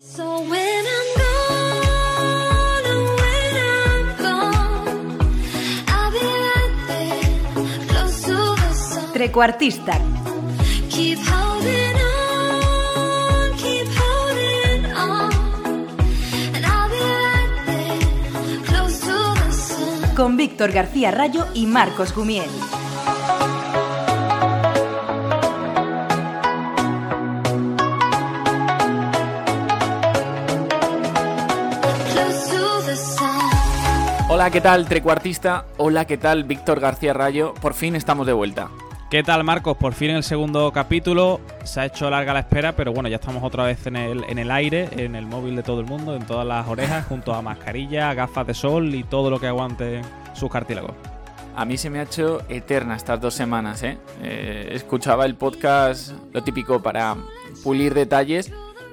So when I'm gone, and when I'm gone, I'll be right there, close to the sun. Trecuartista. Keep holding on, keep holding on, and I'll be right there, close to the sun. Con Víctor García Rayo y Marcos Gumiel. Hola, ¿qué tal, trecuartista? Hola, ¿qué tal, Víctor García Rayo? Por fin estamos de vuelta. ¿Qué tal, Marcos? Por fin el segundo capítulo. Se ha hecho larga la espera, pero bueno, ya estamos otra vez en el, en el aire, en el móvil de todo el mundo, en todas las orejas, junto a mascarilla, gafas de sol y todo lo que aguante sus cartílagos. A mí se me ha hecho eterna estas dos semanas, ¿eh? Eh, escuchaba el podcast, lo típico para pulir detalles.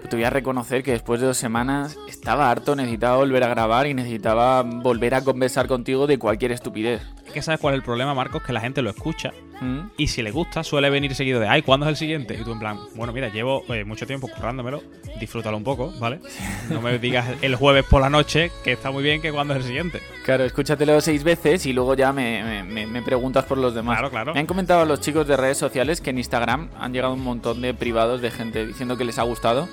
Te voy a reconocer que después de dos semanas estaba harto, necesitaba volver a grabar y necesitaba volver a conversar contigo de cualquier estupidez. Es que sabes cuál es el problema, Marcos, que la gente lo escucha ¿Mm? y si le gusta suele venir seguido de, ay, ¿cuándo es el siguiente? Y tú en plan, bueno, mira, llevo eh, mucho tiempo currándomelo, disfrútalo un poco, ¿vale? No me digas el jueves por la noche que está muy bien que cuándo es el siguiente. Claro, escúchatelo seis veces y luego ya me, me- me- preguntas por los demás. Claro, claro. Me han comentado los chicos de redes sociales que en Instagram han llegado un montón de privados de gente diciendo que les ha gustado,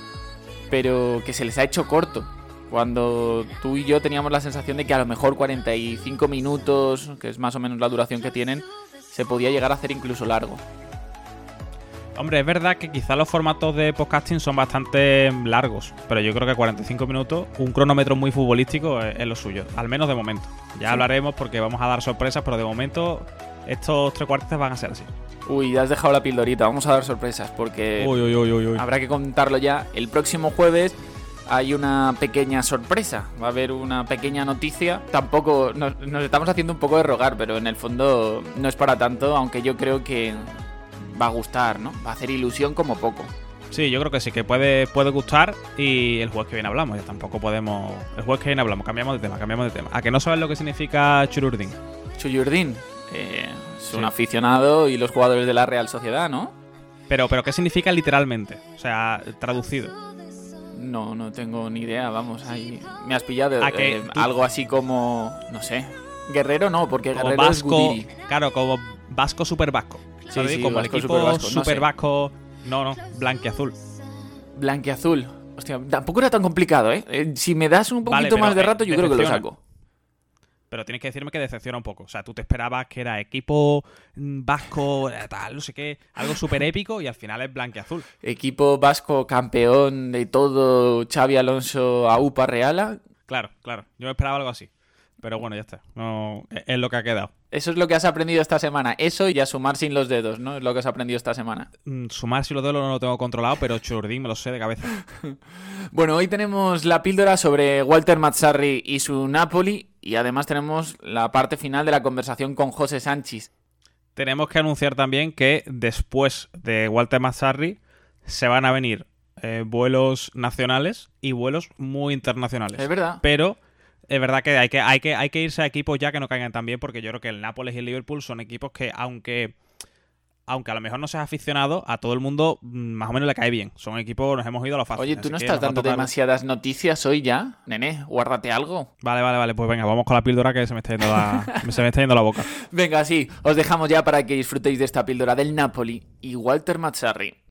pero que se les ha hecho corto. Cuando tú y yo teníamos la sensación de que a lo mejor 45 minutos, que es más o menos la duración que tienen, se podía llegar a hacer incluso largo. Hombre, es verdad que quizá los formatos de podcasting son bastante largos, pero yo creo que 45 minutos, un cronómetro muy futbolístico es, es lo suyo, al menos de momento. Ya hablaremos porque vamos a dar sorpresas, pero de momento estos tres cuartos van a ser así. Uy, ya has dejado la pildorita, vamos a dar sorpresas porque... Uy, uy, uy. Habrá que contarlo ya. El próximo jueves hay una pequeña sorpresa. Va a haber una pequeña noticia. Tampoco nos, nos estamos haciendo un poco de rogar, pero en el fondo no es para tanto, aunque yo creo que va a gustar, ¿no? Va a hacer ilusión como poco. Sí, yo creo que sí, que puede, puede gustar y el jueves que viene hablamos, ya tampoco podemos... El jueves que viene hablamos, cambiamos de tema, cambiamos de tema. ¿A que no sabes lo que significa chururdín? Chuyurdin eh, es un aficionado y los jugadores de la Real Sociedad, ¿no? Pero, pero ¿qué significa literalmente? O sea, traducido. No, no tengo ni idea, vamos, ahí me has pillado. ¿A que eh, algo así como, no sé. Guerrero no, porque Como Guerrero es vasco, Gudiri. claro, como vasco super vasco. Sí, ¿sabes? sí, como vasco, el equipo no super vasco. No, no, blanquiazul. Blanquiazul. Hostia, tampoco era tan complicado, ¿eh? Eh, Si me das un poquito más de rato, yo creo que lo saco. Pero tienes que decirme que decepciona un poco. O sea, tú te esperabas que era equipo mm, vasco, eh, tal, no sé qué, algo súper épico y al final es blanquiazul. Equipo vasco campeón de todo, Xavi Alonso a UPA Reala. Claro, claro. Yo me esperaba algo así. Pero bueno, ya está. No, es es lo que ha quedado. Eso es lo que has aprendido esta semana. Eso y a sumar sin los dedos, ¿no? Es lo que has aprendido esta semana. Mm, Sumar si lo dedos no lo tengo controlado, pero Churdín me lo sé de cabeza. Bueno, hoy tenemos la píldora sobre Walter Mazzarri y su Napoli. Y además tenemos la parte final de la conversación con José Sánchez. Tenemos que anunciar también que después de Walter Mazzarri se van a venir eh, vuelos nacionales y vuelos muy internacionales. Es verdad. Pero es verdad que hay que, hay que hay que irse a equipos ya que no caigan tan bien, porque yo creo que el Nápoles y el Liverpool son equipos que, aunque aunque a lo mejor no seas aficionado, a todo el mundo mm, más o menos le cae bien. Son equipos, nos hemos ido a lo fácil. Oye, ¿tú no estás dando demasiadas noticias hoy ya? Nene, guárdate algo. Vale, vale, vale. Pues venga, vamos con la píldora que se me está yendo la, se me está yendo la boca. Venga, sí, os dejamos ya para que disfrutéis de esta píldora del Napoli y Walter Mazzarri.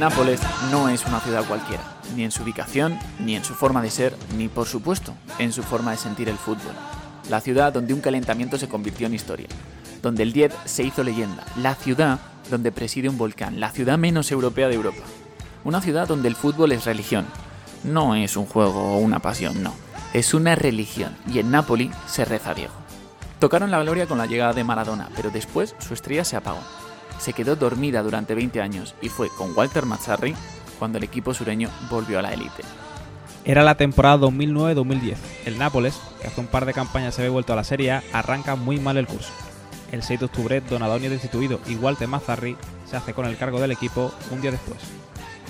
Nápoles no es una ciudad cualquiera, ni en su ubicación, ni en su forma de ser, ni por supuesto en su forma de sentir el fútbol. La ciudad donde un calentamiento se convirtió en historia, donde el 10 se hizo leyenda, la ciudad donde preside un volcán, la ciudad menos europea de Europa. Una ciudad donde el fútbol es religión. No es un juego o una pasión, no. Es una religión y en Nápoli se reza a Diego. Tocaron la gloria con la llegada de Maradona, pero después su estrella se apagó. Se quedó dormida durante 20 años y fue con Walter Mazzarri cuando el equipo sureño volvió a la élite. Era la temporada 2009-2010. El Nápoles, que hace un par de campañas se había vuelto a la Serie arranca muy mal el curso. El 6 de octubre, Donadoni es destituido y Walter Mazzarri se hace con el cargo del equipo un día después.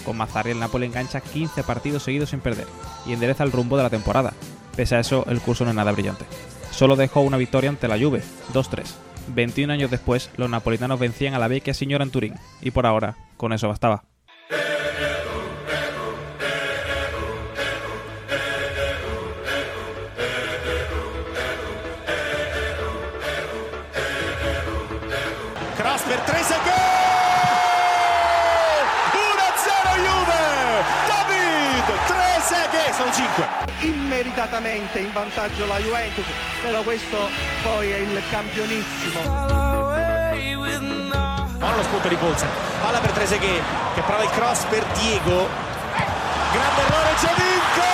Con Mazzarri el Napoli engancha 15 partidos seguidos sin perder y endereza el rumbo de la temporada. Pese a eso, el curso no es nada brillante. Solo dejó una victoria ante la Juve, 2-3. 21 años después, los napolitanos vencían a la Vecchia Signora en Turín, y por ahora, con eso bastaba. Immeritatamente in vantaggio la Juventus, però questo poi è il campionissimo. Buono lo spunto di Bolsen. Palla per Trezeguet che prova il cross per Diego. Grande errore Giovinco!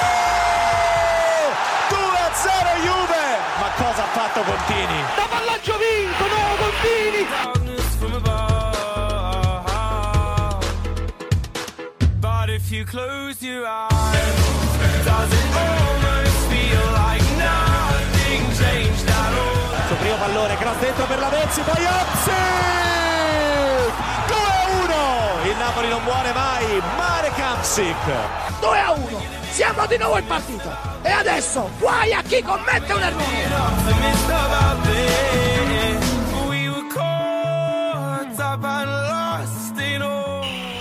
2-0 Juve! Ma cosa ha fatto Contini? Da pallaggio vinto, no, Contini! But if you close your eyes, does it almost primo pallone, cross dentro per la Vezzi, poi Hamsik! 2-1! Il Napoli non muore mai, Marek Hamsik! 2 a 1 siamo di nuovo in partita e adesso guai a chi commette un errore.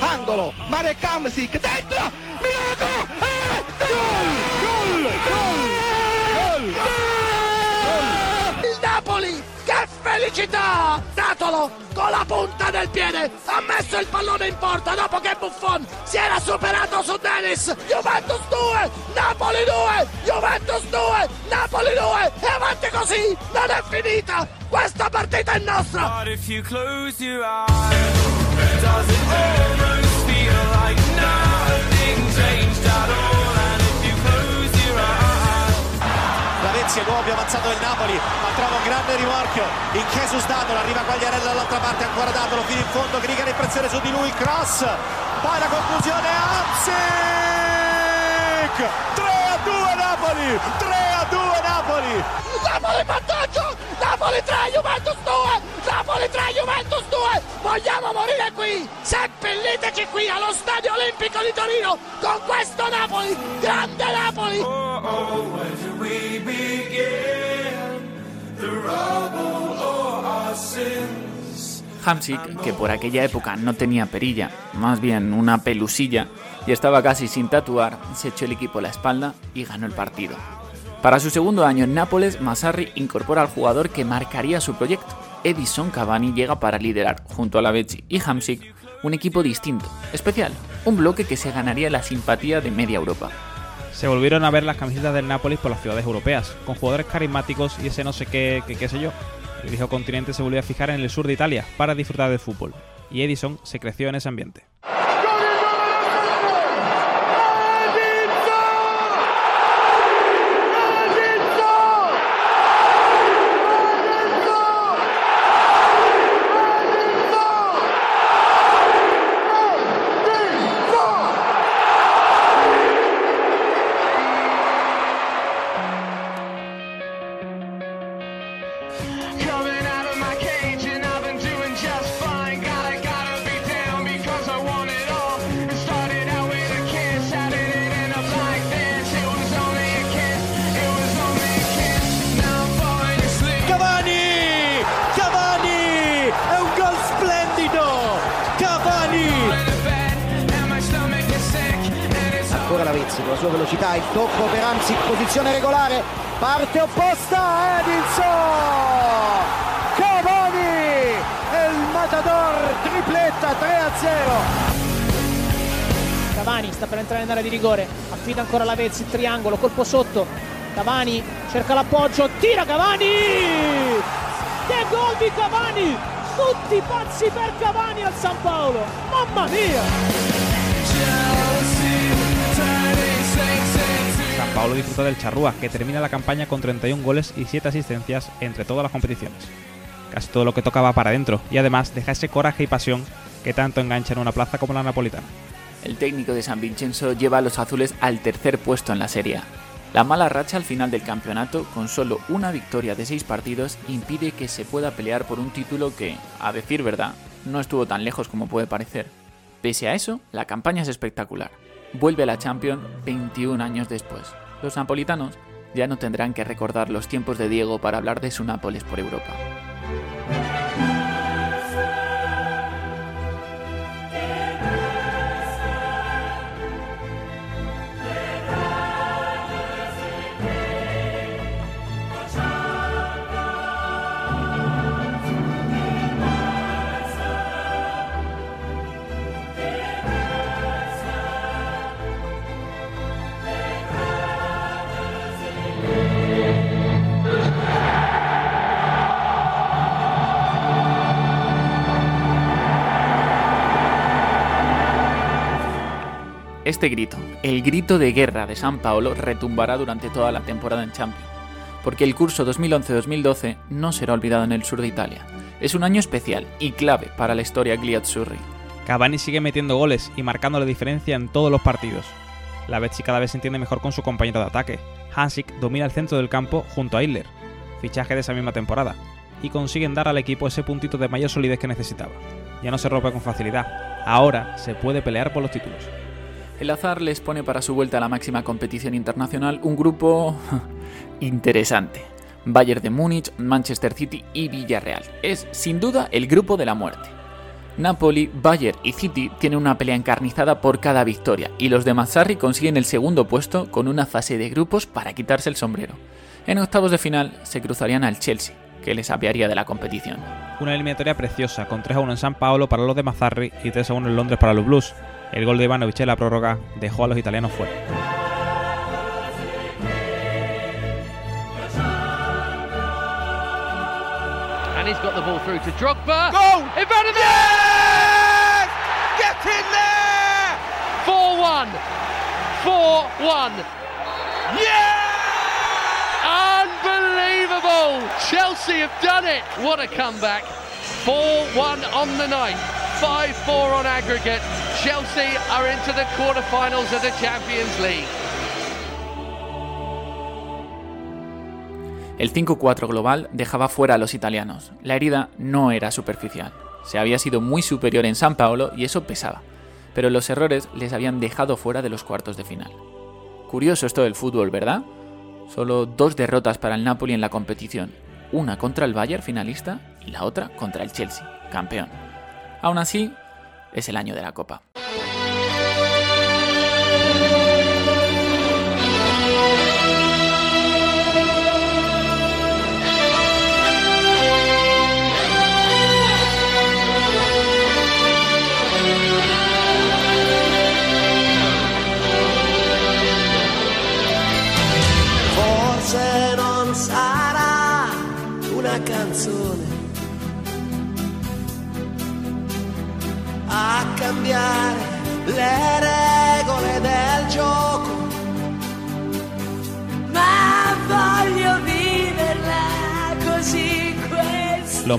Angolo, Marek Hamsik, dentro, Milano! Eh, gol, gol, gol, Napoli che felicità! Datolo con la punta del piede ha messo il pallone in porta dopo che Buffon si era superato su Dennis. Juventus 2 Napoli 2 Juventus 2 Napoli 2 e avanti così non è finita. Questa partita è nostra È l'uomo più avanzato del Napoli, ma trova un grande rimorchio. In Jesus Datolo, arriva Quagliarella dall'altra parte, ancora Datolo fino in fondo, Griga in pressione su di lui, cross, poi la conclusione Hamsik! 3 a 2 Napoli! 3 a 2 Napoli! Napoli vantaggio Napoli 3 Juventus 2 Napoli 3 Juventus 2 vogliamo morire qui seppelliteci qui allo Stadio Olimpico di Torino con questo Napoli grande Napoli oh, oh, where do we begin? The rubble or our sins? Hamsik, que por aquella época no tenía perilla, más bien una pelusilla, y estaba casi sin tatuar, se echó el equipo a la espalda y ganó el partido. Para su segundo año en Nápoles, Massarri incorpora al jugador que marcaría su proyecto. Edison Cavani llega para liderar, junto a la Vezzi y Hamsik, un equipo distinto, especial, un bloque que se ganaría la simpatía de media Europa. Se volvieron a ver las camisetas del Nápoles por las ciudades europeas, con jugadores carismáticos y ese no sé qué, qué, qué sé yo. El viejo continente se volvió a fijar en el sur de Italia para disfrutar del fútbol, y Edison se creció en ese ambiente. Parte opposta, Edinson! Cavani! E il Matador tripletta 3 a 0. Cavani sta per entrare in area di rigore, affida ancora la Vezzi, triangolo, colpo sotto. Cavani cerca l'appoggio, tira Cavani! Che gol di Cavani! Tutti pazzi per Cavani al San Paolo! Mamma mia! San Paolo disfruta del Charrúa, que termina la campaña con 31 goles y 7 asistencias entre todas las competiciones. Casi todo lo que tocaba para adentro, y además deja ese coraje y pasión que tanto engancha en una plaza como la napolitana. el técnico de San Vincenzo lleva a los azules al tercer puesto en la Serie. La mala racha al final del campeonato, con solo una victoria de seis partidos, impide que se pueda pelear por un título que, a decir verdad, no estuvo tan lejos como puede parecer. Pese a eso, la campaña es espectacular. Vuelve a la Champions 21 años después. Los napolitanos ya no tendrán que recordar los tiempos de Diego para hablar de su Nápoles por Europa. Este grito, el grito de guerra de San Paolo, retumbará durante toda la temporada en Champions, porque el curso 2011-2012 no será olvidado en el sur de Italia. Es un año especial y clave para la historia Gliazzurri. Cavani sigue metiendo goles y marcando la diferencia en todos los partidos. La Betsy cada vez se entiende mejor con su compañero de ataque. Hansik domina el centro del campo junto a Hitler, fichaje de esa misma temporada, y consiguen dar al equipo ese puntito de mayor solidez que necesitaba. Ya no se rompe con facilidad, ahora se puede pelear por los títulos. El azar les pone para su vuelta a la máxima competición internacional un grupo interesante. Bayern de Múnich, Manchester City y Villarreal. Es sin duda el grupo de la muerte. Napoli, Bayern y City tienen una pelea encarnizada por cada victoria y los de Mazzarri consiguen el segundo puesto con una fase de grupos para quitarse el sombrero. En octavos de final se cruzarían al Chelsea, que les apiaría de la competición. Una eliminatoria preciosa, con 3 a 1 en San Paolo para los de Mazzarri y 3 a 1 en Londres para los Blues. El gol de Ivanovic en la prórroga dejó a los italianos fuera. And he's got the ball through to Drogba. Goal! Ivanovic! Yes! Get in there! 4-1. 4-1. Yeah! Unbelievable! Chelsea have done it. What a comeback. 4-1 on the night. 5-4 on aggregate. Chelsea Champions League. El 5-4 global dejaba fuera a los italianos. La herida no era superficial. Se había sido muy superior en San Paolo y eso pesaba. Pero los errores les habían dejado fuera de los cuartos de final. Curioso esto del fútbol, ¿verdad? Solo dos derrotas para el Napoli en la competición. Una contra el Bayern finalista y la otra contra el Chelsea, campeón. Aún así, es el año de la Copa.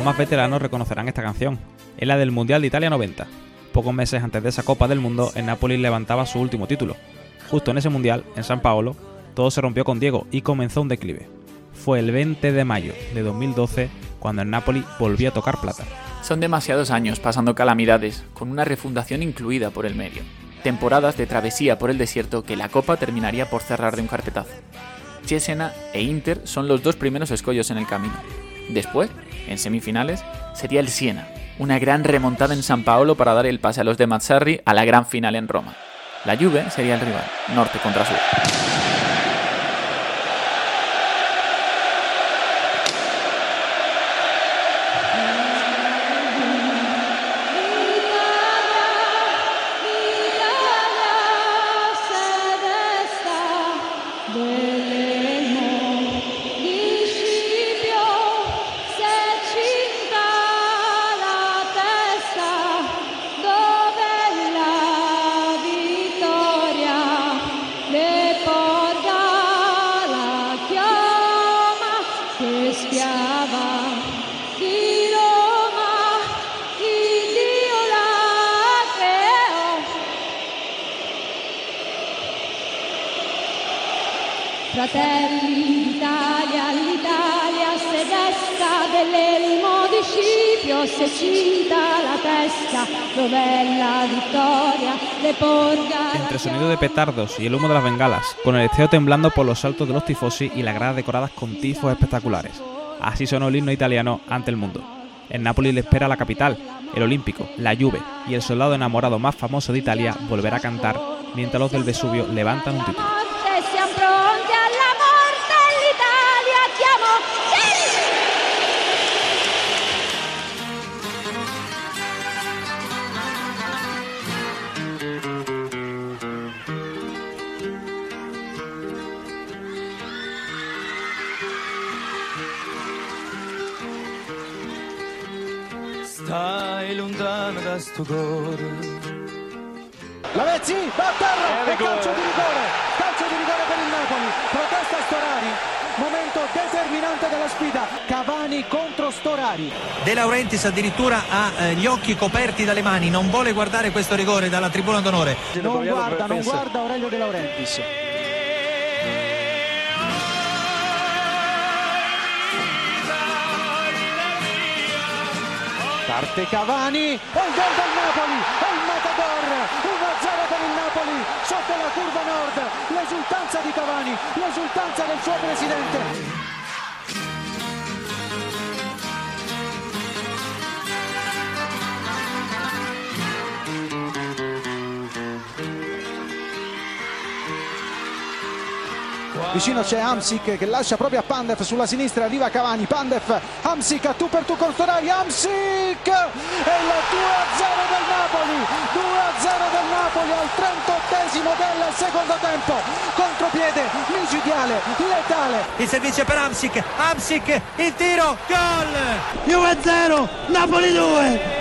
Más veteranos reconocerán esta canción. Es la del Mundial de Italia 90. Pocos meses antes de esa Copa del Mundo, el Napoli levantaba su último título. Justo en ese Mundial, en San Paolo, todo se rompió con Diego y comenzó un declive. Fue el 20 de mayo de 2012 cuando el Napoli volvió a tocar plata. Son demasiados años pasando calamidades, con una refundación incluida por el medio. Temporadas de travesía por el desierto que la Copa terminaría por cerrar de un carpetazo. Cesena e Inter son los dos primeros escollos en el camino. Después, en semifinales, sería el Siena, una gran remontada en San Paolo para dar el pase a los de Mazzarri a la gran final en Roma. La Juve sería el rival, norte contra sur. Entre sonido de petardos y el humo de las bengalas, con el esteo temblando por los saltos de los tifosi y las gradas decoradas con tifos espectaculares. Así sonó el himno italiano ante el mundo. En Nápoles le espera la capital, el Olímpico, la Juve y el soldado enamorado más famoso de Italia volverá a cantar mientras los del Vesubio levantan un título. Cuore. Lavezzi va a terra! E calcio di rigore! Calcio di rigore per il Napoli. Protesta Storari. Momento determinante della sfida. Cavani contro Storari. De Laurentiis addirittura ha eh, gli occhi coperti dalle mani, non vuole guardare questo rigore dalla tribuna d'onore. non guarda non guarda Aurelio De Laurentiis parte Cavani. E il gol del Napoli e il Matador. 1-0 per il Napoli sotto la curva nord. L'esultanza di Cavani l'esultanza del suo presidente Vicino c'è Hamsik che lascia proprio a Pandev sulla sinistra, arriva Cavani, Pandev, Hamsik a tu per tu con Storari, Hamsik e il 2-0 del Napoli, 2-0 del Napoli al 38 del secondo tempo, contropiede micidiale, letale. Il servizio per Amsic, Amsic, il tiro, gol! Juve 0, Napoli 2.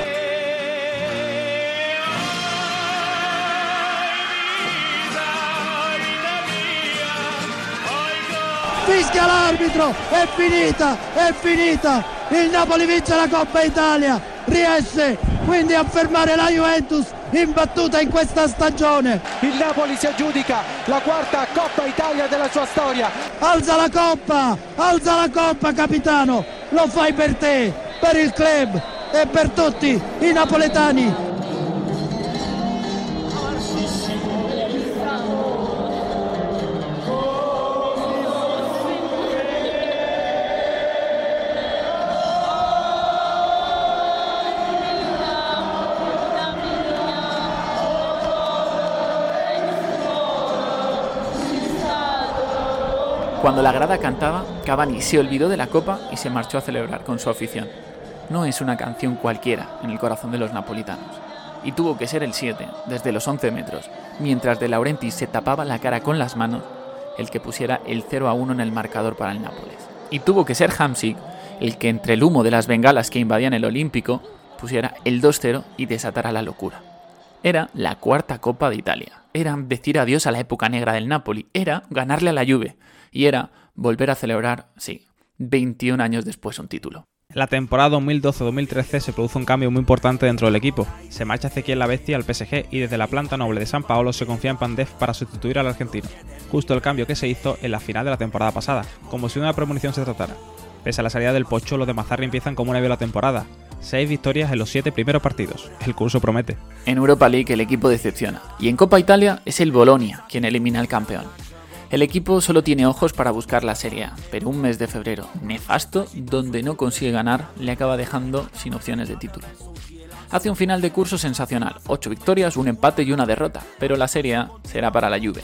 Fischia l'arbitro, è finita, è finita. Il Napoli vince la Coppa Italia, riesce quindi a fermare la Juventus imbattuta in questa stagione. Il Napoli si aggiudica la quarta Coppa Italia della sua storia. Alza la coppa, alza la coppa capitano, lo fai per te, per il club e per tutti i napoletani. Cuando la grada cantaba, Cavani se olvidó de la copa y se marchó a celebrar con su afición. No es una canción cualquiera en el corazón de los napolitanos. Y tuvo que ser el 7, desde los 11 metros, mientras De Laurentiis se tapaba la cara con las manos, el que pusiera el 0 a 1 en el marcador para el Nápoles. Y tuvo que ser Hamsik el que entre el humo de las bengalas que invadían el Olímpico pusiera el 2-0 y desatara la locura. Era la cuarta Copa de Italia. Era decir adiós a la época negra del Napoli. Era ganarle a la Juve. Y era volver a celebrar, sí, 21 años después un título. En la temporada 2012-2013 se produce un cambio muy importante dentro del equipo. Se marcha Ezequiel La Bestia al PSG y desde la planta noble de San Paolo se confía en Pandev para sustituir al argentino. Justo el cambio que se hizo en la final de la temporada pasada, como si de una premonición se tratara. Pese a la salida del Pocho, los de Mazzarri empiezan como una vez la temporada. Seis victorias en los siete primeros partidos. El curso promete. En Europa League el equipo decepciona. Y en Copa Italia es el Bolonia quien elimina al campeón. El equipo solo tiene ojos para buscar la Serie A, pero un mes de febrero nefasto, donde no consigue ganar, le acaba dejando sin opciones de título. Hace un final de curso sensacional, 8 victorias, un empate y una derrota, pero la Serie A será para la Juve.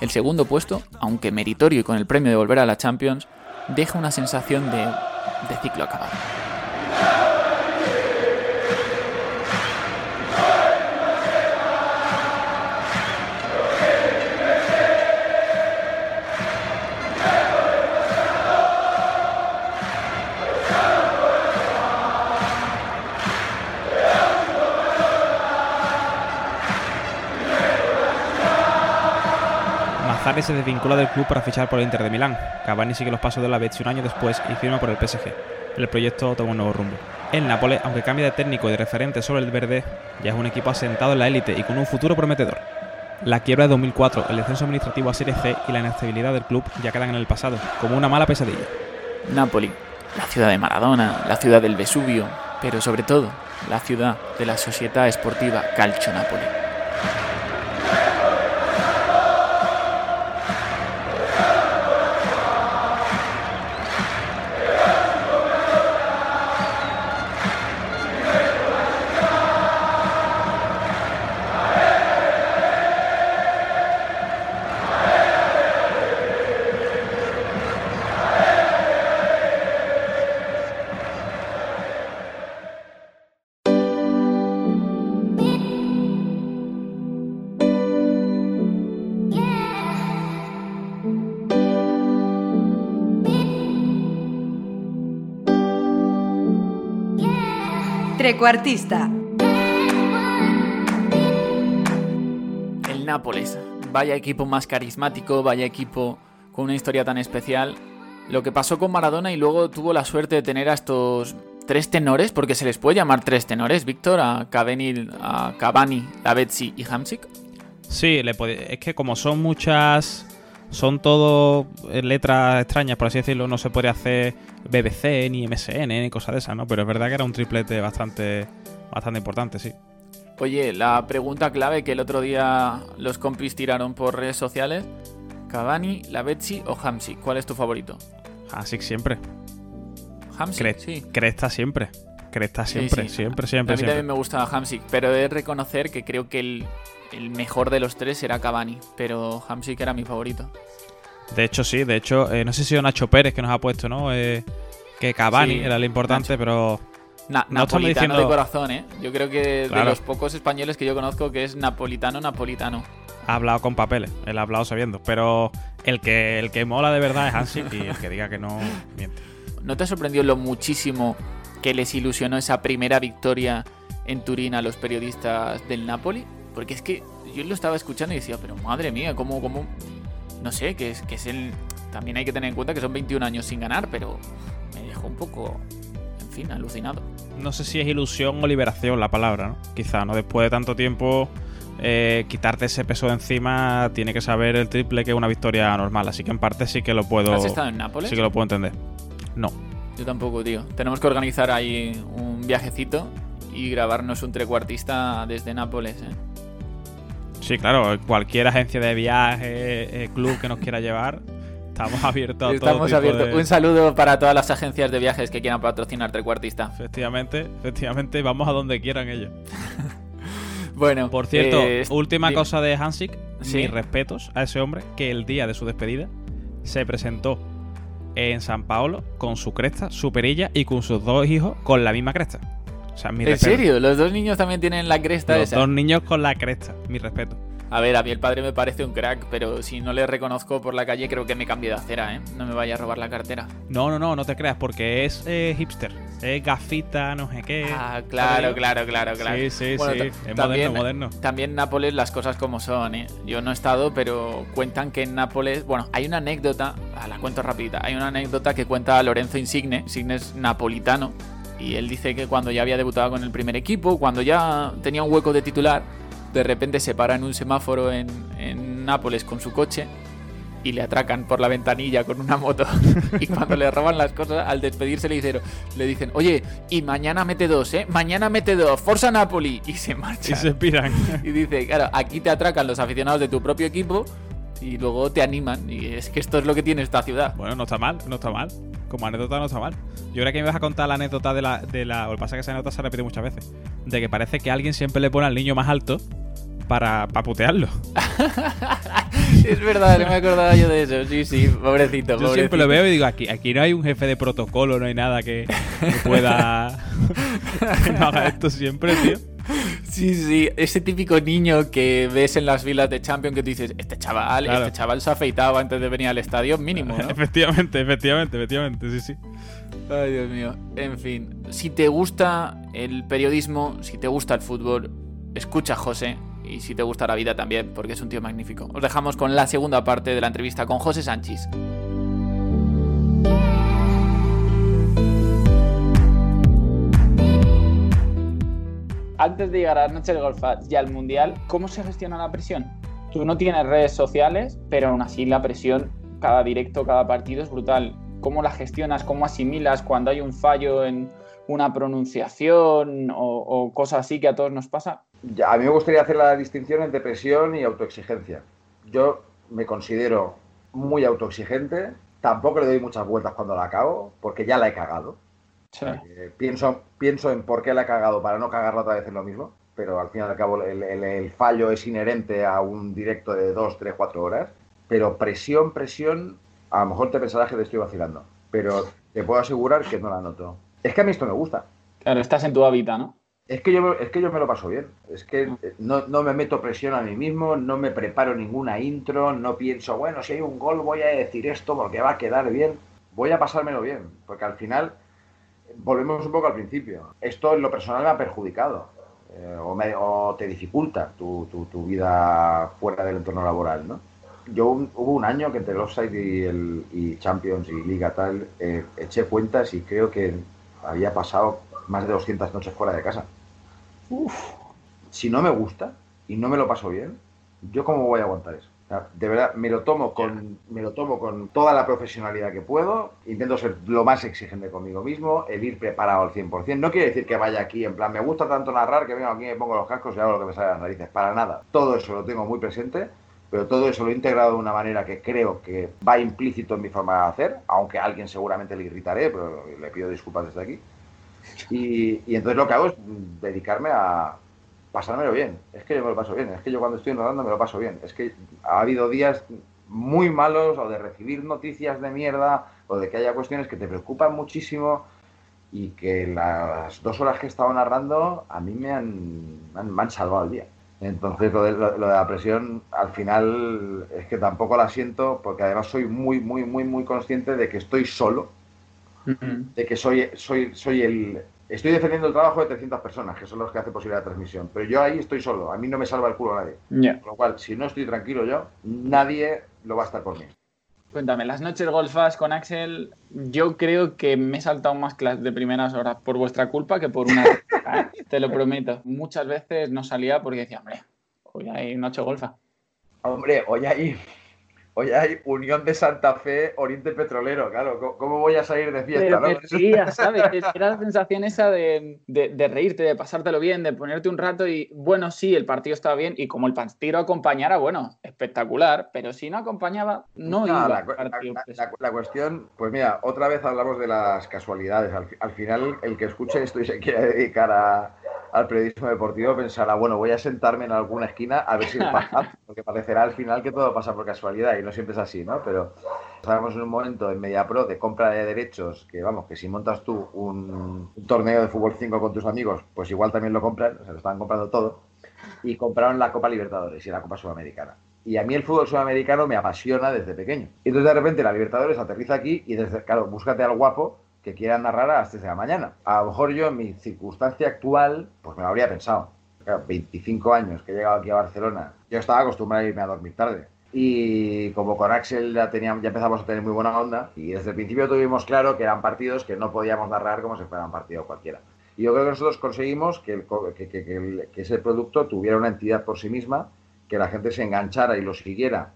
El segundo puesto, aunque meritorio y con el premio de volver a la Champions, deja una sensación de, de ciclo acabado. Mazzarri se desvincula del club para fichar por el Inter de Milán. Cavani sigue los pasos de la Betis un año después y firma por el PSG. El proyecto toma un nuevo rumbo. El Nápoles, aunque cambia de técnico y de referente sobre el verde, ya es un equipo asentado en la élite y con un futuro prometedor. La quiebra de 2004, el descenso administrativo a Serie C y la inestabilidad del club ya quedan en el pasado, como una mala pesadilla. Napoli, la ciudad de Maradona, la ciudad del Vesubio, pero sobre todo la ciudad de la Società Esportiva Calcio El Nápoles, vaya equipo más carismático, vaya equipo con una historia tan especial. Lo que pasó con Maradona y luego tuvo la suerte de tener a estos tres tenores, porque se les puede llamar tres tenores, Víctor, a Cavani, a Cavani, Lavezzi y Hamsik. Sí, le puede- es que como son muchas, son todo eh, letras extrañas, por así decirlo, no se puede hacer BBC, ni MSN, ni cosas de esas, ¿no? Pero es verdad que era un triplete bastante, bastante importante, sí. Oye, la pregunta clave que el otro día los compis tiraron por redes sociales, Cavani, Lavezzi o Hamsik, ¿cuál es tu favorito? Hamsik siempre. Hamsik, Cre- sí. Cresta siempre. Cresta Sí, siempre, sí. siempre, A siempre, mí siempre. también me gusta Hamsik, pero he de reconocer que creo que el, el mejor de los tres era Cavani, pero Hamsik era mi favorito. De hecho, sí, de hecho, eh, no sé si ha sido Nacho Pérez que nos ha puesto, ¿no? Eh, que Cavani Sí, era lo importante, pero. Na- no napolitano diciendo. de corazón, ¿eh? Yo creo que de los pocos españoles que yo conozco que es napolitano, napolitano. Ha hablado con papeles, él ha hablado sabiendo. Pero el que, el que mola de verdad es Hansik y el que diga que no miente. ¿No te sorprendió lo muchísimo que les ilusionó esa primera victoria en Turín a los periodistas del Napoli? Porque es que yo lo estaba escuchando y decía, pero madre mía, ¿cómo, cómo? No sé, que es, que es el... También hay que tener en cuenta que son 21 años sin ganar, pero me dejó un poco, en fin, alucinado. No sé si es ilusión o liberación la palabra, ¿no? Quizá, ¿no? Después de tanto tiempo, eh, quitarte ese peso de encima, tiene que saber el triple que es una victoria normal. Así que en parte sí que lo puedo. ¿Has estado en Nápoles? Sí que lo puedo entender. No. Yo tampoco, tío. Tenemos que organizar ahí un viajecito y grabarnos un trecuartista desde Nápoles, ¿eh? Sí, claro, cualquier agencia de viaje, eh, club que nos quiera llevar, estamos abiertos a todo Estamos abiertos. de- Un saludo para todas las agencias de viajes que quieran patrocinar trecuartista. Efectivamente, efectivamente, vamos a donde quieran ellos. Bueno, Por cierto, eh, última cosa de Hansik, Sí. mis respetos a ese hombre que el día de su despedida se presentó en San Paolo con su cresta, su perilla y con sus dos hijos con la misma cresta. O sea, mi ¿En respeto. serio? Los dos niños también tienen la cresta Los esa. dos niños con la cresta, mi respeto. A ver, a mí el padre me parece un crack, pero si no le reconozco por la calle, creo que me cambie de acera, ¿eh? No me vaya a robar la cartera. No, no, no, no te creas, porque es eh, hipster. Es gafita, no sé qué. Ah, claro, claro, claro, claro. Sí, sí, Bueno, sí. Es también, moderno, moderno. También Nápoles las cosas como son, ¿eh? Yo no he estado, pero cuentan que en Nápoles... Bueno, hay una anécdota, ah, la cuento rapidita, hay una anécdota que cuenta Lorenzo Insigne, Insigne es napolitano, y él dice que cuando ya había debutado con el primer equipo, cuando ya tenía un hueco de titular, de repente se para en un semáforo en, en Nápoles con su coche y le atracan por la ventanilla con una moto. y cuando le roban las cosas, al despedirse le dicen, le dicen, oye, y mañana mete dos, ¿eh? Mañana mete dos, Forza Napoli. Y se marcha. Y se piran. Y dice, claro, aquí te atracan los aficionados de tu propio equipo y luego te animan. Y es que esto es lo que tiene esta ciudad. Bueno, no está mal, no está mal. Como anécdota no está mal. Yo creo que me vas a contar la anécdota de la... De la o lo que pasa es que esa anécdota se repite muchas veces. De que parece que alguien siempre le pone al niño más alto para, para putearlo. es verdad, no me acordaba yo de eso. Sí, sí, pobrecito. Yo siempre lo veo y digo, aquí, aquí no hay un jefe de protocolo, no hay nada que, que pueda... que no haga esto siempre, tío. Sí, sí, ese típico niño que ves en las filas de Champions que tú dices, este chaval, Claro. este chaval se ha afeitado antes de venir al estadio, mínimo, ¿no? efectivamente, efectivamente, efectivamente, sí, sí. Ay, Dios mío. En fin, si te gusta el periodismo, si te gusta el fútbol, escucha a José. Y si te gusta la vida también, porque es un tío magnífico. Os dejamos con la segunda parte de la entrevista con José Sánchez. Antes de llegar a la noche del golf y al mundial, ¿cómo se gestiona la presión? tú no tienes redes sociales, pero aún así la presión, cada directo, cada partido es brutal. ¿Cómo la gestionas? ¿Cómo asimilas cuando hay un fallo en una pronunciación o, o cosas así que a todos nos pasa? A mí me gustaría hacer la distinción entre presión y autoexigencia. Yo me considero muy autoexigente, tampoco le doy muchas vueltas cuando la cago, porque ya la he cagado. Eh, pienso, pienso en por qué la he cagado para no cagarla otra vez en lo mismo, pero al fin y al cabo el, el- el fallo es inherente a un directo de 2, 3, 4 horas. Pero presión, presión, a lo mejor te pensarás que te estoy vacilando, pero te puedo asegurar que no la noto. Es que a mí esto me gusta. Claro, estás en tu hábitat, ¿no? Es que yo, me- es que yo me lo paso bien. Es que eh, no, no me meto presión a mí mismo, no me preparo ninguna intro, no pienso, bueno, si hay un gol voy a decir esto porque va a quedar bien. Voy a pasármelo bien, porque al final volvemos un poco al principio. Esto en lo personal me ha perjudicado eh, o, me- o te dificulta tu, tu- tu vida fuera del entorno laboral, ¿no? Yo un- hubo un año que entre el offside y, el, y Champions y Liga tal, eh, eché cuentas y creo que había pasado más de 200 noches fuera de casa. Si no me gusta y no me lo paso bien, ¿yo cómo voy a aguantar eso? Sea, de verdad, me lo tomo con, me lo tomo con toda la profesionalidad que puedo, intento ser lo más exigente conmigo mismo, el ir preparado al 100%. No quiere decir que vaya aquí en plan, me gusta tanto narrar que vengo aquí, me pongo los cascos y hago lo que me sale de las narices. Para nada. Todo eso lo tengo muy presente, pero todo eso lo he integrado de una manera que creo que va implícito en mi forma de hacer, aunque a alguien seguramente le irritaré, pero le pido disculpas desde aquí. Y, y entonces lo que hago es dedicarme a pasármelo bien. Es que yo me lo paso bien. Es que yo cuando estoy narrando me lo paso bien. Es que ha habido días muy malos o de recibir noticias de mierda o de que haya cuestiones que te preocupan muchísimo y que las dos horas que he estado narrando a mí me han, me han, me han salvado el día. Entonces lo de, lo- lo de la presión al final es que tampoco la siento porque además soy muy, muy, muy, muy consciente de que estoy solo de que soy, soy, soy el... Estoy defendiendo el trabajo de 300 personas, que son los que hacen posible la transmisión, pero yo ahí estoy solo, a mí no me salva el culo nadie. Con lo cual, si no estoy tranquilo yo, nadie lo va a estar por mí. Cuéntame, las noches golfas con Axel, yo creo que me he saltado más clases de primeras horas por vuestra culpa que por una. ¿eh? Te lo prometo. Muchas veces no salía porque decía, hombre, hoy hay noche golfa. Hombre, hoy hay, hoy hay Unión de Santa Fe, Oriente Petrolero, claro, ¿cómo, voy a salir de fiesta? Pero no? te rías, ¿sabes? Era la sensación esa de, de- de reírte, de pasártelo bien, de ponerte un rato y, bueno, sí, el partido estaba bien y como el partido acompañara, bueno, espectacular, pero si no acompañaba, no, No, iba. la, cu- la- partido. la- la- la cuestión, pues mira, otra vez hablamos de las casualidades. Al, fi- al final, el que escuche esto y se quiera dedicar a- al periodismo deportivo pensará, bueno, voy a sentarme en alguna esquina a ver si me pasa, porque parecerá al final que todo pasa por casualidad y no siempre es así, ¿no? Pero estamos en un momento en MediaPro de compra de derechos que, vamos, que si montas tú un, un torneo de fútbol 5 con tus amigos, pues igual también lo compran, o sea, lo están comprando todo y compraron la Copa Libertadores y la Copa Sudamericana. Y a mí el fútbol sudamericano me apasiona desde pequeño. Y entonces de repente la Libertadores aterriza aquí y desde, claro, búscate al guapo que quiera narrar a las 3 de la mañana. A lo mejor yo en mi circunstancia actual, pues me lo habría pensado. Claro, 25 años que he llegado aquí a Barcelona, yo estaba acostumbrado a irme a dormir tarde. Y como con Axel ya, teníamos, ya empezamos a tener muy buena onda y desde el principio tuvimos claro que eran partidos que no podíamos narrar como si fueran partido cualquiera. Y yo creo que nosotros conseguimos que, el que- ese producto tuviera una entidad por sí misma, que la gente se enganchara y lo siguiera.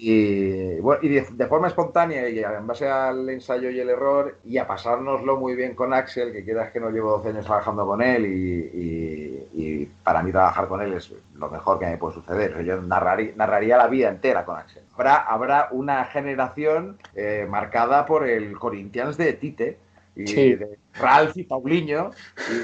Y, bueno, y de, forma espontánea y en base al ensayo y el error y a pasárnoslo muy bien con Axel, que quieras que no llevo 12 años trabajando con él y, y- y para mí trabajar con él es lo mejor que me puede suceder. Yo narraría, narraría la vida entera con Axel. Habrá, habrá una generación eh, marcada por el Corinthians de Tite y Sí. de Ralph y Paulinho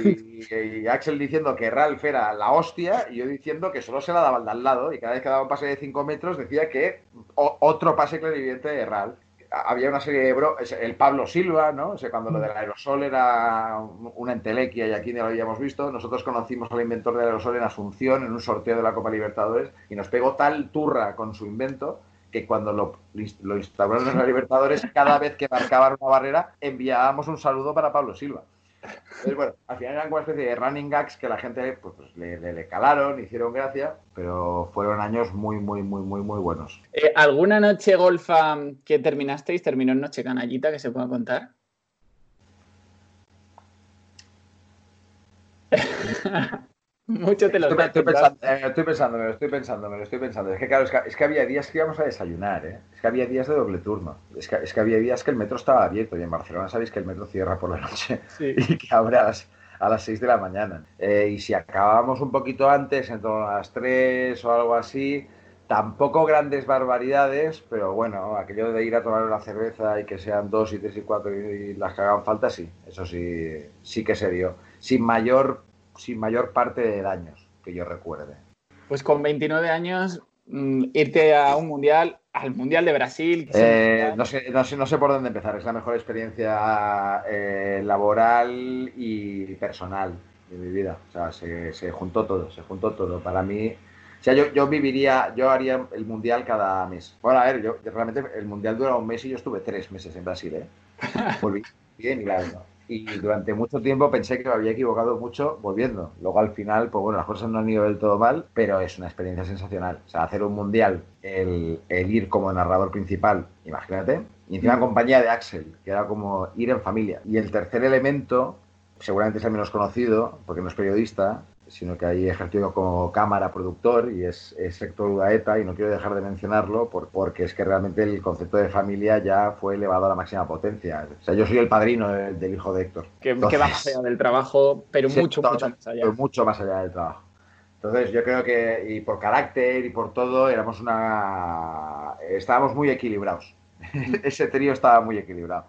y, y Axel diciendo que Ralph era la hostia y yo diciendo que solo se la daba al de al lado y cada vez que daba un pase de 5 metros decía que o- otro pase clarividente de Ralph. Había una serie de bro, el Pablo Silva, ¿no? O sea, cuando lo del aerosol era un- una entelequia y aquí no lo habíamos visto, nosotros conocimos al inventor del aerosol en Asunción en un sorteo de la Copa Libertadores y nos pegó tal turra con su invento que cuando lo, lo instauraron en la Libertadores, cada vez que marcaban una barrera, enviábamos un saludo para Pablo Silva. Entonces, bueno, al final eran como una especie de running gags que la gente pues, pues, le, le- le calaron, hicieron gracia, pero fueron años muy, muy, muy, muy, muy buenos. Eh, ¿Alguna noche golfa que terminasteis, terminó en noche canallita, que se pueda contar? Mucho te lo Estoy, estoy pensando, eh, estoy pensando, estoy pensando, me lo estoy pensando. Es que claro, es que, es que había días que íbamos a desayunar, ¿eh? Es que había días de doble turno. Es que, es que había días que el metro estaba abierto y en Barcelona sabéis que el metro cierra por la noche y que abre a las, a las 6 de la mañana. Eh, y si acabábamos un poquito antes, en torno a las 3 o algo así, tampoco grandes barbaridades, pero bueno, aquello de ir a tomar una cerveza y que sean dos y tres y cuatro y las que hagan falta, sí, eso sí, sí que se dio. Sin mayor, sin mayor parte de daños que yo recuerde. Pues con 29 años, mm, irte a un mundial, al mundial de Brasil. Eh, mundial- no, sé, no, sé, no sé por dónde empezar, es la mejor experiencia eh, laboral y personal de mi vida. O sea, se, se juntó todo, se juntó todo. Para mí, o sea, yo, yo viviría, yo haría el mundial cada mes. Bueno, a ver, yo realmente el mundial dura un mes y yo estuve tres meses en Brasil, ¿eh? Volví bien y largo. Y durante mucho tiempo pensé que me había equivocado mucho volviendo. Luego al final, pues bueno, las cosas no han ido del todo mal, pero es una experiencia sensacional. O sea, hacer un mundial, el, el ir como narrador principal, imagínate, y encima en compañía de Axel, que era como ir en familia. Y el tercer elemento, seguramente es el menos conocido, porque no es periodista, sino que ahí ejercido como cámara productor y es, es Héctor Udaeta y no quiero dejar de mencionarlo por- porque es que realmente el concepto de familia ya fue elevado a la máxima potencia. O sea, yo soy el padrino del, del hijo de Héctor. que, que va Entonces, más allá del trabajo, pero Sí, mucho, mucho más allá. mucho más allá del trabajo. Entonces yo creo que, y por carácter y por todo, éramos una... Estábamos muy equilibrados. Ese trío estaba muy equilibrado.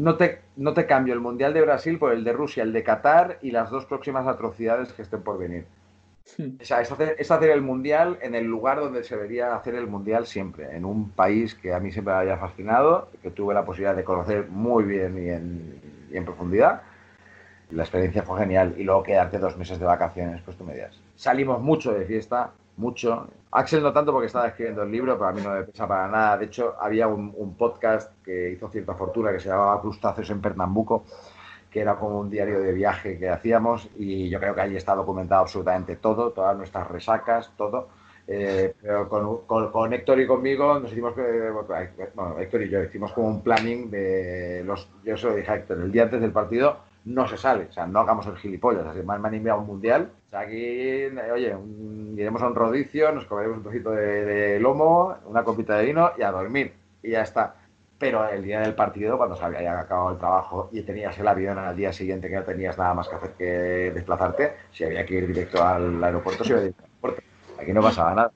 No te, no te cambio el Mundial de Brasil por el de Rusia, el de Qatar y las dos próximas atrocidades que estén por venir. O sea, es hacer, es hacer el Mundial en el lugar donde se debería hacer el Mundial siempre, en un país que a mí siempre me había fascinado, que tuve la posibilidad de conocer muy bien y en, y en profundidad. La experiencia fue genial. Y luego quedarte dos meses de vacaciones, pues tú me dirás. Salimos mucho de fiesta, mucho. Axel no tanto porque estaba escribiendo el libro, pero a mí no me pesa para nada. De hecho, había un, podcast que hizo cierta fortuna que se llamaba Crustáceos en Pernambuco, que era como un diario de viaje que hacíamos y yo creo que ahí está documentado absolutamente todo, todas nuestras resacas, todo. Eh, pero con, con- con Héctor y conmigo nos hicimos, eh, bueno, Héctor y yo hicimos como un planning de los, yo se lo dije a Héctor, el día antes del partido no se sale, o sea, no hagamos el gilipollas, así han me han enviado un mundial, o sea, aquí, oye, un- iremos a un rodicio, nos comeremos un trocito de, de lomo, una copita de vino y a dormir, y ya está. Pero el día del partido, cuando se había acabado el trabajo y tenías el avión al día siguiente que no tenías nada más que hacer que desplazarte, si había que ir directo al aeropuerto, se iba directo al aeropuerto. Aquí no pasaba nada.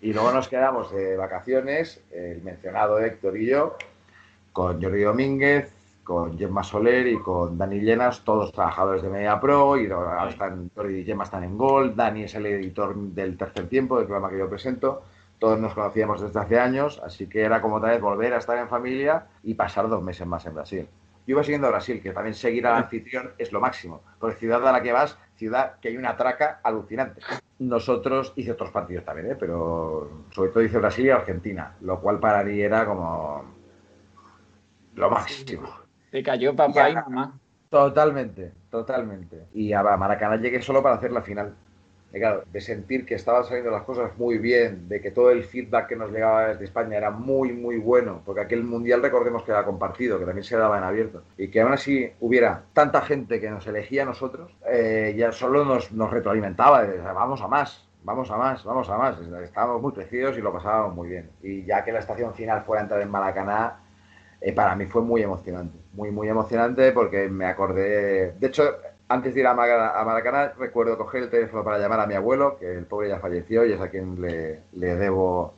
Y luego nos quedamos de vacaciones, el mencionado Héctor y yo, con Jordi Domínguez, con Gemma Soler y con Dani Llenas, todos trabajadores de Media Pro, y ahora están, Jordi y Gemma están en Gol, Dani es el editor del tercer tiempo, del programa que yo presento, todos nos conocíamos desde hace años, así que era como otra vez volver a estar en familia y pasar dos meses más en Brasil. Yo iba siguiendo a Brasil, que también seguir al anfitrión es lo máximo, porque ciudad a la que vas, ciudad que hay una traca alucinante. Nosotros hice otros partidos también, ¿eh? pero sobre todo hice Brasil y Argentina, lo cual para mí era como lo máximo. Te cayó papá y mamá. Totalmente, totalmente. Y a Maracaná llegué solo para hacer la final. Claro, de sentir que estaban saliendo las cosas muy bien, de que todo el feedback que nos llegaba desde España era muy, muy bueno, porque aquel mundial recordemos que era compartido, que también se daba en abierto, y que aún así hubiera tanta gente que nos elegía a nosotros, eh, ya solo nos, nos retroalimentaba, de, vamos a más, vamos a más, vamos a más. Estábamos muy crecidos y lo pasábamos muy bien. Y ya que la estación final fuera entrar en Maracaná, eh, para mí fue muy emocionante, muy, muy emocionante porque me acordé, de hecho, antes de ir a, Maracaná, recuerdo coger el teléfono para llamar a mi abuelo, que el pobre ya falleció y es a quien le, le debo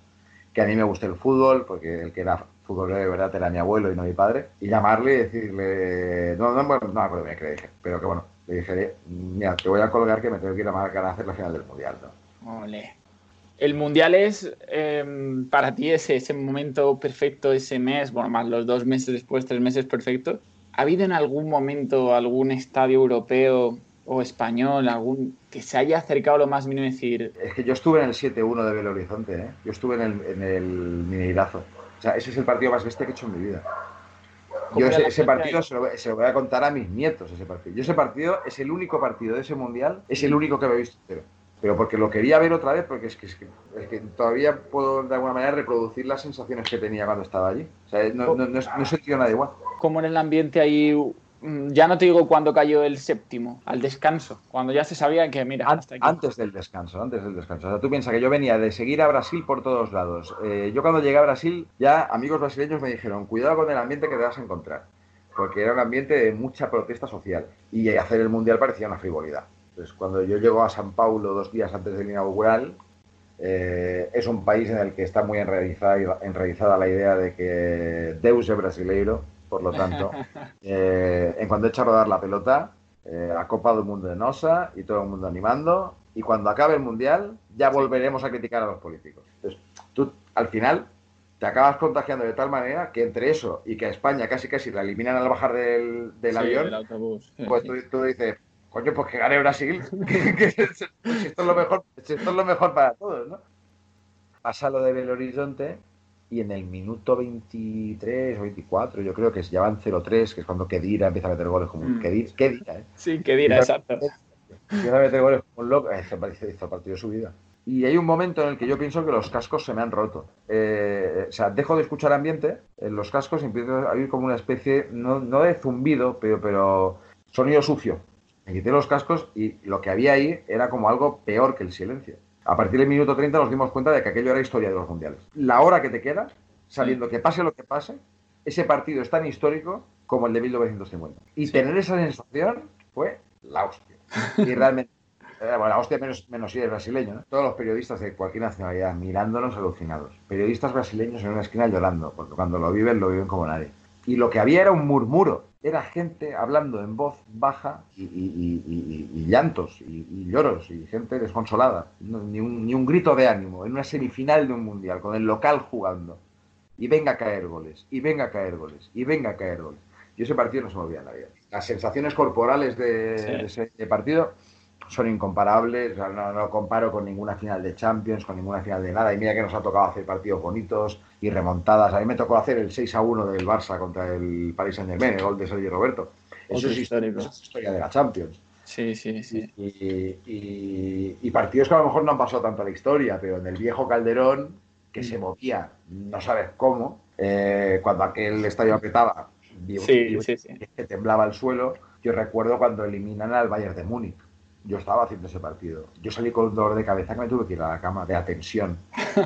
que a mí me guste el fútbol, porque el que era futbolero de verdad era mi abuelo y no mi padre, y llamarle y decirle, no, no, bueno, no me acuerdo bien le dije, pero que bueno, le dije, mira, te voy a colgar que me tengo que ir a Maracaná a hacer la final del Mundial, ¿no? El mundial es em, para ti ese, ese momento perfecto, ese mes, bueno, más los dos meses después, tres meses perfectos. ¿Ha habido en algún momento algún estadio europeo o español, algún que se haya acercado lo más mínimo y decir, Es que yo estuve en el 7-1 de Belo Horizonte, ¿eh? Yo estuve en el, en el Mineirazo. O sea, ese es el partido más bestia que he hecho en mi vida. ¿Cómo Yo ese, partido se lo, se lo voy a contar a mis nietos, ese partido. Yo ese partido es el único partido de ese mundial, es el único que me he visto entero. Pero porque lo quería ver otra vez, porque es que, es que, es que todavía puedo de alguna manera reproducir las sensaciones que tenía cuando estaba allí. O sea, no, no, no, he- no he sentido nada igual. cómo era el ambiente ahí mm, ya no te digo cuándo cayó el séptimo, al descanso, cuando ya se sabía que, mira, hasta aquí. Antes del descanso, antes del descanso. O sea, tú piensas que yo venía de seguir a Brasil por todos lados. Eh, yo cuando llegué a Brasil, ya amigos brasileños me dijeron, cuidado con el ambiente que te vas a encontrar. Porque era un ambiente de mucha protesta social. Y hacer el Mundial parecía una frivolidad. Entonces, cuando yo llego a San Paulo dos días antes del inaugural, eh, es un país en el que está muy enraizada, enraizada la idea de que Deus es brasileiro, por lo tanto, eh, en cuando echa a rodar la pelota, eh, ha copado el mundo de Nosa y todo el mundo animando, y cuando acabe el Mundial ya volveremos a criticar a los políticos. Entonces, tú al final te acabas contagiando de tal manera que entre eso y que a España casi casi la eliminan al bajar del, del Sí, avión, del autobús. Sí, pues tú, tú dices, coño, pues que gane Brasil, que, que si esto es lo mejor, esto es lo mejor para todos, ¿no? Pasa lo de Belo Horizonte y en el minuto 23 o 24, yo creo que ya van 0-3, que es cuando Kedira empieza a meter goles como un Mm. Kedira, Kedira, ¿eh? Sí, que dirá, exacto. Empieza a meter goles como un loco, hizo, hizo- hizo partido de su vida. Y hay un momento en el que yo pienso que los cascos se me han roto. Eh, o sea, dejo de escuchar ambiente en los cascos y empiezo a oír como una especie, no, no de zumbido, pero, pero sonido sucio. Me quité los cascos y lo que había ahí era como algo peor que el silencio. A partir del minuto 30 nos dimos cuenta de que aquello era historia de los mundiales. La hora que te queda, sabiendo que pase lo que pase, ese partido es tan histórico como el de 1950. Y tener esa sensación fue la hostia. Y realmente, eh, bueno, la hostia menos, menos si eres brasileño, ¿no? Todos los periodistas de cualquier nacionalidad mirándonos alucinados. Periodistas brasileños en una esquina llorando, porque cuando lo viven, lo viven como nadie. Y lo que había era un murmuro. Era gente hablando en voz baja y, y- llantos y, lloros y gente desconsolada. No, ni, un, ni un grito de ánimo en una semifinal de un mundial, con el local jugando. Y venga a caer goles, y venga a caer goles, y venga a caer goles. Y ese partido no se me olvida en la vida. Las sensaciones corporales de, Sí. de ese de partido son incomparables. O sea, no, no comparo con ninguna final de Champions, con ninguna final de nada. Y mira que nos ha tocado hacer partidos bonitos y remontadas. A mí me tocó hacer el 6 a 1 del Barça contra el Paris Saint Germain, el gol de Sergio Roberto. Eso es histórico. eso es historia de la Champions. Sí, sí, sí. Y, y- y partidos que a lo mejor no han pasado tanto a la historia, pero en el viejo Calderón, que se movía, no sabes cómo, eh, cuando aquel estadio apretaba, sí, sí. que temblaba el suelo. Yo recuerdo cuando eliminan al Bayern de Múnich. Yo estaba haciendo ese partido. Yo salí con un dolor de cabeza que me tuve que ir a la cama de.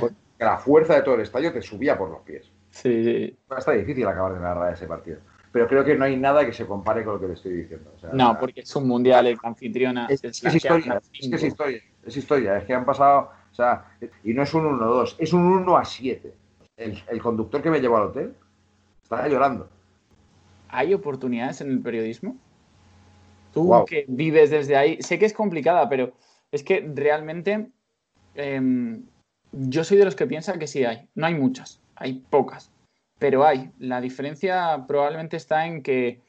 Porque la fuerza de todo el estadio te subía por los pies. Sí, sí. Está difícil acabar de narrar ese partido. Pero creo que no hay nada que se compare con lo que te estoy diciendo. O sea, No, porque es un mundial, el anfitriona. es, historia, es que es historia, es historia, es que han pasado, o sea, y no es un 1-2, es un 1 a 7. El, el conductor que me llevó al hotel estaba llorando. ¿Hay oportunidades en el periodismo? Tú que vives desde ahí, sé que es complicada, pero es que realmente em, yo soy de los que piensa que sí hay. No hay muchas, hay pocas, pero hay. La diferencia probablemente está en que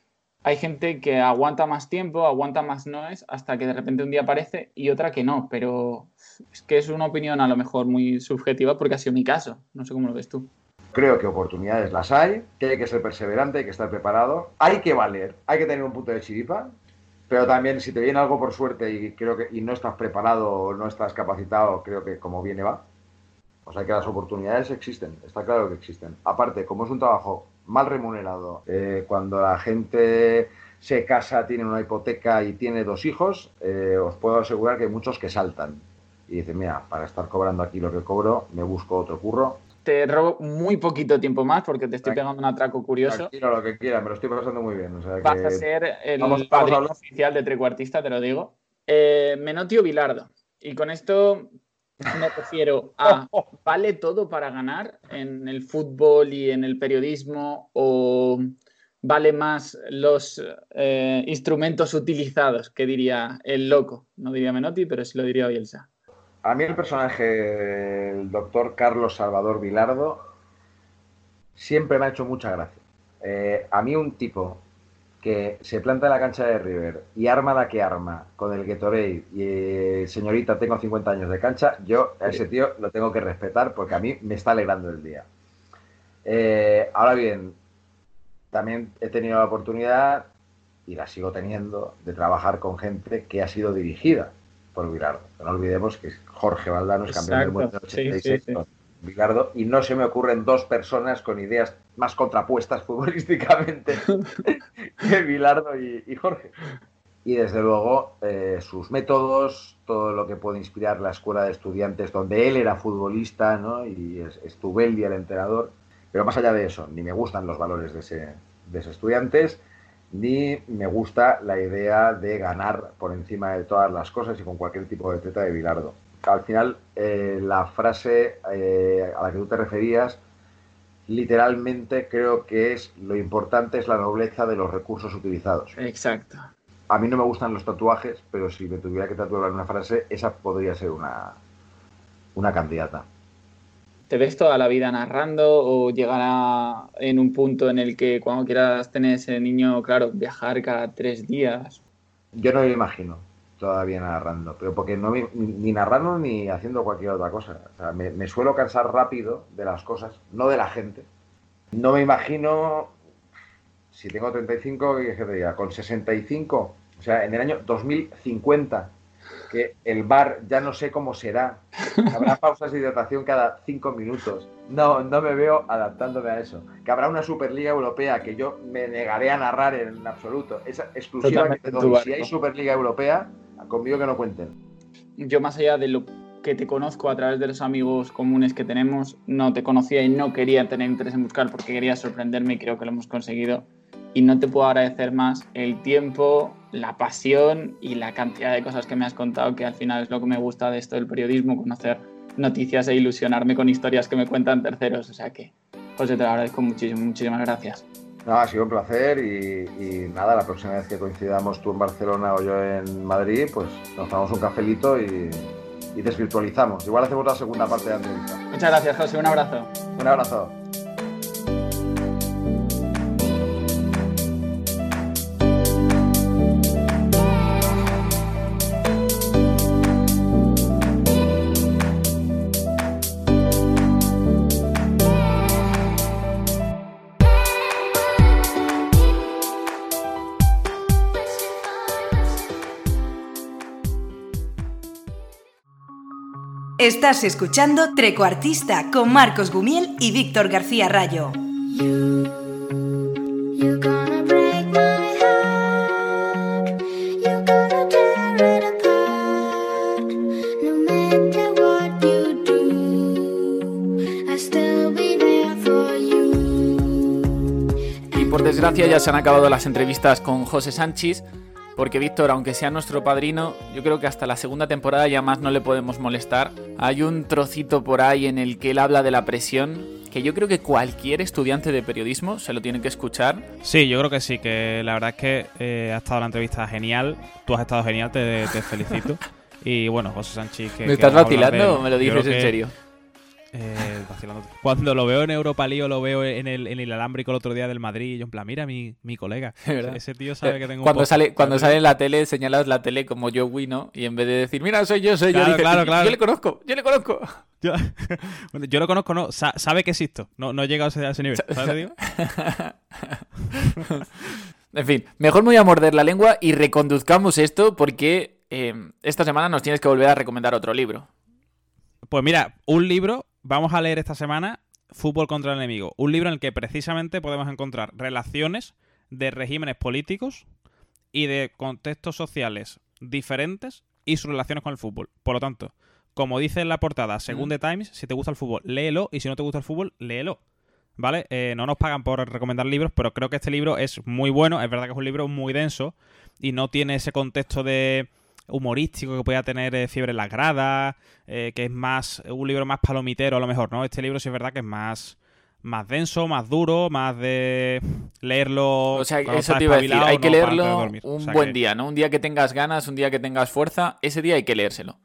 hay gente que aguanta más tiempo, aguanta más noes, hasta que de repente un día aparece y otra que no, pero es que es una opinión a lo mejor muy subjetiva porque ha sido mi caso. No sé cómo lo ves tú. Creo que oportunidades las hay, que hay que ser perseverante, hay que estar preparado, hay que valer, hay que tener un punto de chiripa, pero también si te viene algo por suerte y creo que y no estás preparado o no estás capacitado, creo que como viene va. O sea que las oportunidades existen, está claro que existen. Aparte, como es un trabajo mal remunerado, eh, cuando la gente se casa, tiene una hipoteca y tiene dos hijos, eh, os puedo asegurar que hay muchos que saltan y dicen, mira, para estar cobrando aquí lo que cobro, me busco otro curro. Te robo muy poquito tiempo más porque te estoy pegando un atraco curioso. Lo que quiera, me lo estoy pasando muy bien. O sea Vas que- a ser el Vamos- padrino oficial de trecuartista, te lo digo. Eh, Menotio Bilardo. Y con esto me refiero a ¿vale todo para ganar en el fútbol y en el periodismo? ¿O vale más los eh, instrumentos utilizados? Que diría el loco. No diría Menotti, pero sí lo diría Bielsa. A mí el personaje del doctor Carlos Salvador Vilardo siempre me ha hecho mucha gracia. Eh, a mí un tipo que se planta en la cancha de River y arma la que arma con el Gatorade y eh, señorita, tengo 50 años de cancha, yo a ese tío lo tengo que respetar porque a mí me está alegrando el día. Eh, ahora bien, también he tenido la oportunidad, y la sigo teniendo, de trabajar con gente que ha sido dirigida por Vilardo. No olvidemos que Jorge Valdano es campeón del mundo en Exacto, sí, 86 sí, sí. con Bilardo, y no se me ocurren dos personas con ideas más contrapuestas futbolísticamente que Bilardo y, y Jorge. Y desde luego eh, sus métodos, todo lo que puede inspirar la escuela de estudiantes donde él era futbolista ¿no? y es, Estubeldi el entrenador. Pero más allá de eso, ni me gustan los valores de ese, de ese estudiantes, ni me gusta la idea de ganar por encima de todas las cosas y con cualquier tipo de treta de Bilardo. Al final, eh, la frase eh, a la que tú te referías, literalmente creo que es lo importante es la nobleza de los recursos utilizados. Exacto. A mí no me gustan los tatuajes, pero si me tuviera que tatuar una frase, esa podría ser una, una candidata. ¿Te ves toda la vida narrando o llegará en un punto en el que cuando quieras tener ese niño, claro, viajar cada tres días? Yo no me imagino todavía narrando, pero porque no ni narrando ni haciendo cualquier otra cosa. O sea, me, me suelo cansar rápido de las cosas, no de la gente. No me imagino, si tengo 35, ¿qué te diga? Con 65, o sea, en el año 2050, que el bar ya no sé cómo será, habrá pausas de hidratación cada cinco minutos. No, no me veo adaptándome a eso. Que habrá una Superliga Europea que yo me negaré a narrar en absoluto. Es doy. Si hay Superliga Europea, conmigo que no cuenten. Yo más allá de lo que te conozco a través de los amigos comunes que tenemos, no te conocía y no quería tener interés en buscar porque quería sorprenderme y creo que lo hemos conseguido. Y no te puedo agradecer más el tiempo, la pasión y la cantidad de cosas que me has contado, que al final es lo que me gusta de esto del periodismo, conocer noticias e ilusionarme con historias que me cuentan terceros. O sea que, José, te lo agradezco muchísimo, muchísimas gracias. No, ha sido un placer y, y nada, la próxima vez que coincidamos tú en Barcelona o yo en Madrid, pues nos tomamos un cafelito y, y desvirtualizamos. Igual hacemos la segunda parte de la entrevista. Muchas gracias, José. Un abrazo. Un abrazo. Estás escuchando Trecuartista con Marcos Gumiel y Víctor García Rayo. You're gonna break my heart. You're gonna tear it apart. No matter what you do, I'll still be there for you. Y por desgracia ya se han acabado las entrevistas con José Sánchez, porque Víctor, aunque sea nuestro padrino, yo creo que hasta la segunda temporada ya más no le podemos molestar. Hay un trocito por ahí en el que él habla de la presión, que yo creo que cualquier estudiante de periodismo se lo tiene que escuchar. Sí, yo creo que sí, que la verdad es que eh, ha estado la entrevista genial. Tú has estado genial, te, te felicito. Y bueno, José Sánchez. Que, ¿Me estás vacilando o me lo dices en serio? Eh. Cuando lo veo en Europa League o lo veo en el, en el alámbrico el otro día del Madrid, yo en plan, mira mi, mi colega. ¿Verdad? Ese tío sabe que tengo un cuando podcast. sale cuando sale en la tele señalas la tele como yo ¿no? y en vez de decir mira soy yo soy Claro, yo claro, claro. yo le conozco yo le conozco Yo, bueno, yo lo conozco, no, sa- sabe que existo. No, no he llegado a ese, a ese nivel. ¿Sabes lo que digo? en fin mejor me voy a morder la lengua y reconduzcamos esto porque eh, esta semana nos tienes que volver a recomendar otro libro Pues mira, un libro, vamos a leer esta semana, Fútbol contra el enemigo. Un libro en el que precisamente podemos encontrar relaciones de regímenes políticos y de contextos sociales diferentes y sus relaciones con el fútbol. Por lo tanto, como dice en la portada, según Mm. The Times, si te gusta el fútbol, léelo y si no te gusta el fútbol, léelo. ¿Vale? Eh, no nos pagan por recomendar libros, pero creo que este libro es muy bueno. Es verdad que es un libro muy denso y no tiene ese contexto de humorístico que pueda tener eh, Fiebre en las gradas, eh, que es más un libro más palomitero a lo mejor, ¿no? Este libro sí es verdad que es más más denso, más duro, más de leerlo. o sea eso te iba a decir espabilado, hay que no leerlo un O sea buen que- día no un día que tengas ganas un día que tengas fuerza ese día hay que leérselo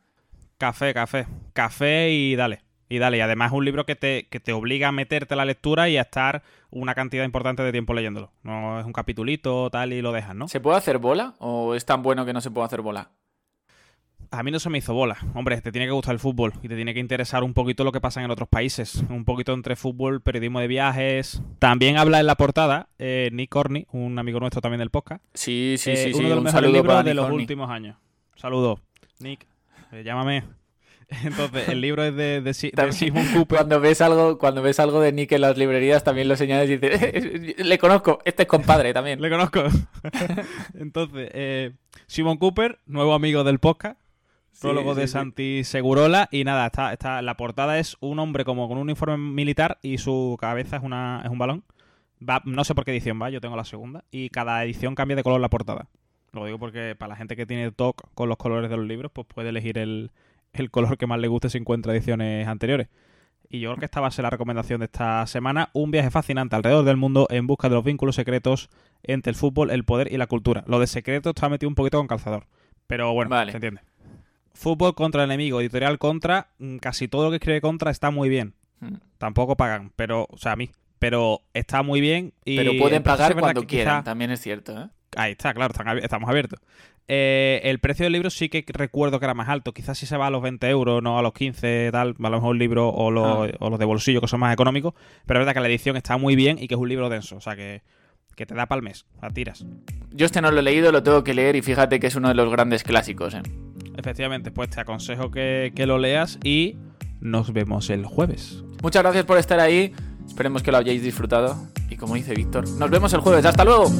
Café, café. Café y dale. Y dale. Y además es un libro que te, que te obliga a meterte a la lectura y a estar una cantidad importante de tiempo leyéndolo. No es un capitulito, tal, y lo dejas, ¿no? ¿Se puede hacer bola o es tan bueno que no se puede hacer bola? A mí no se me hizo bola. Hombre, te tiene que gustar el fútbol y te tiene que interesar un poquito lo que pasa en otros países. Un poquito entre fútbol, periodismo de viajes. También habla en la portada eh, Nick Corney, un amigo nuestro también del podcast. Sí, sí, Eh, sí, sí. Uno de los un mejores saludo libros de Nick los últimos años. Saludos. Nick, eh, llámame. Entonces, el libro es de, de, Si- de También, Simon Cooper. Cuando ves algo, cuando ves algo de Nick en las librerías, también lo señalas y dices, le conozco, este es compadre también. Le conozco. Entonces, eh, Simon Cooper, nuevo amigo del podcast. Prólogo sí, de sí. Santi Segurola. Y nada, está, está, la portada es un hombre como con un uniforme militar y su cabeza es, una, es un balón. Va, no sé por qué edición va, yo tengo la segunda. Y cada edición cambia de color la portada. Lo digo porque para la gente que tiene TOC con los colores de los libros, pues puede elegir el, el color que más le guste si encuentra ediciones anteriores. Y yo creo que esta va a ser la recomendación de esta semana. Un viaje fascinante alrededor del mundo en busca de los vínculos secretos entre el fútbol, el poder y la cultura. Lo de secreto está metido un poquito con calzador. Pero bueno, Vale. se entiende. Fútbol contra el enemigo, editorial contra. mm, Casi todo lo que escribe contra está muy bien. Mm. Tampoco pagan, pero, o sea, a mí. Pero está muy bien. Y Pero pueden pagar cuando quieran, quizá- también es cierto, ¿eh? Ahí está, claro, están estamos abiertos. Eh, el precio del libro sí que recuerdo que era más alto. Quizás si se va a los 20 euros, no a los 15, tal. A lo mejor el libro o los, Ah. o los de bolsillo, que son más económicos. Pero es verdad que la edición está muy bien y que es un libro denso. O sea, que, que te da para el mes. A tiras. Yo este no lo he leído, lo tengo que leer y fíjate que es uno de los grandes clásicos, ¿eh? Efectivamente, pues te aconsejo que, que lo leas y nos vemos el jueves. Muchas gracias por estar ahí, esperemos que lo hayáis disfrutado y como dice Víctor, nos vemos el jueves, hasta luego.